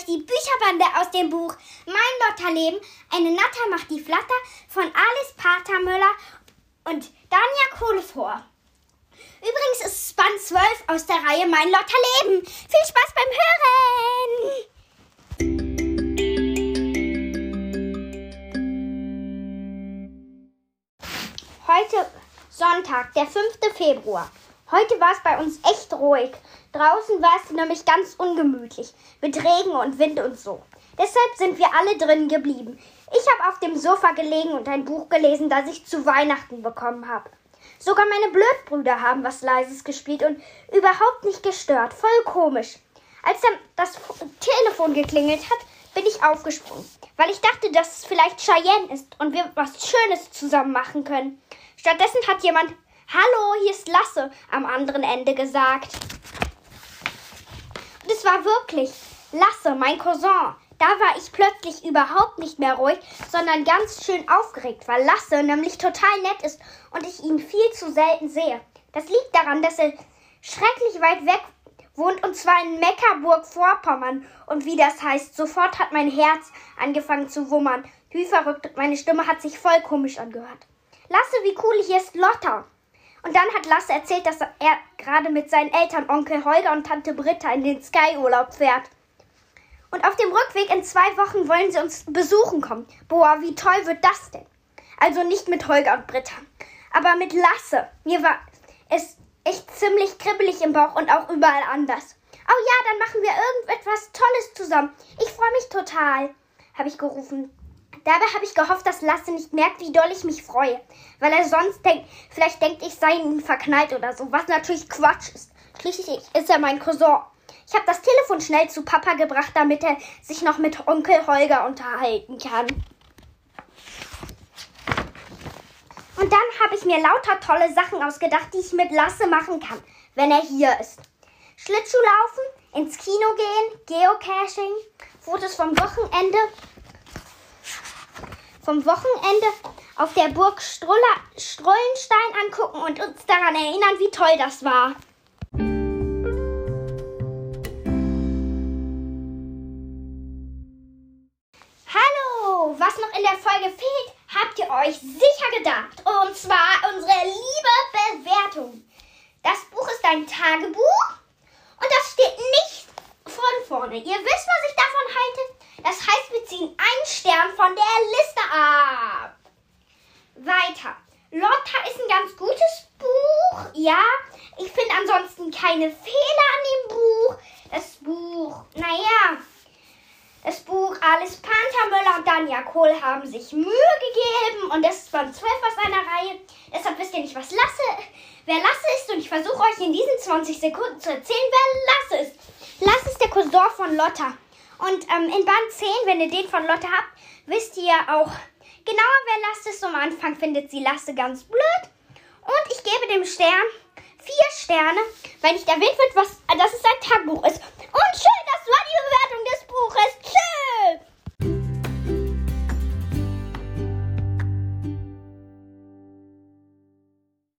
Bücherbande aus dem Buch Mein Lotterleben. Eine Natter macht die Flatter von Alice Patermüller und Danja Kohle vor. Übrigens ist es Band 12 aus der Reihe Mein Lotterleben. Viel Spaß beim Hören! Heute Sonntag, der 5. Februar. Heute war es bei uns echt ruhig. Draußen war es nämlich ganz ungemütlich, mit Regen und Wind und so. Deshalb sind wir alle drinnen geblieben. Ich habe auf dem Sofa gelegen und ein Buch gelesen, das ich zu Weihnachten bekommen habe. Sogar meine Blödbrüder haben was Leises gespielt und überhaupt nicht gestört. Voll komisch. Als dann das Telefon geklingelt hat, bin ich aufgesprungen, weil ich dachte, dass es vielleicht Cheyenne ist und wir was Schönes zusammen machen können. Stattdessen hat jemand Hallo, hier ist Lasse am anderen Ende gesagt. Und es war wirklich Lasse, mein Cousin. Da war ich plötzlich überhaupt nicht mehr ruhig, sondern ganz schön aufgeregt, weil Lasse nämlich total nett ist und ich ihn viel zu selten sehe. Das liegt daran, dass er schrecklich weit weg wohnt und zwar in Meckerburg-Vorpommern. Und wie das heißt, sofort hat mein Herz angefangen zu wummern. Wie verrückt, meine Stimme hat sich voll komisch angehört. Lasse, wie cool hier ist Lotta. Und dann hat Lasse erzählt, dass er gerade mit seinen Eltern, Onkel Holger und Tante Britta in den Sky-Urlaub fährt. Und auf dem Rückweg in zwei Wochen wollen sie uns besuchen kommen. Boah, wie toll wird das denn? Also nicht mit Holger und Britta, aber mit Lasse. Mir war es echt ziemlich kribbelig im Bauch und auch überall anders. Oh ja, dann machen wir irgendetwas Tolles zusammen. Ich freue mich total, habe ich gerufen. Dabei habe ich gehofft, dass Lasse nicht merkt, wie doll ich mich freue. Weil er sonst denkt, vielleicht denkt, ich sei ihn verknallt oder so. Was natürlich Quatsch ist. Schließlich ist er mein Cousin. Ich habe das Telefon schnell zu Papa gebracht, damit er sich noch mit Onkel Holger unterhalten kann. Und dann habe ich mir lauter tolle Sachen ausgedacht, die ich mit Lasse machen kann, wenn er hier ist. Schlittschuh laufen, ins Kino gehen, Geocaching, Fotos vom Wochenende vom Wochenende auf der Burg Struller, Strullenstein angucken und uns daran erinnern, wie toll das war. Hallo, was noch in der Folge fehlt, habt ihr euch sicher gedacht. Und zwar unsere liebe Bewertung. Das Buch ist ein Tagebuch und das steht nicht von vorne. Ihr wisst, was ich davon halte? Das heißt, wir ziehen Stern von der Liste ab. Weiter. Lotta ist ein ganz gutes Buch. Ja, ich finde ansonsten keine Fehler an dem Buch. Das Buch, naja, das Buch Alice Panthermüller und Danja Kohl haben sich Mühe gegeben und das ist von 12 aus einer Reihe. Deshalb wisst ihr nicht, was Lasse, wer Lasse ist und ich versuche euch in diesen 20 Sekunden zu erzählen, wer Lasse ist. Lasse ist der Cousin von Lotta. Und ähm, in Band 10, wenn ihr den von Lotte habt, wisst ihr auch genauer, wer Lasse ist. Am Anfang findet sie Lasse ganz blöd. Und ich gebe dem Stern vier Sterne, weil nicht erwähnt wird, was, dass es ein Tagebuch ist. Und schön, das war die Bewertung des Buches.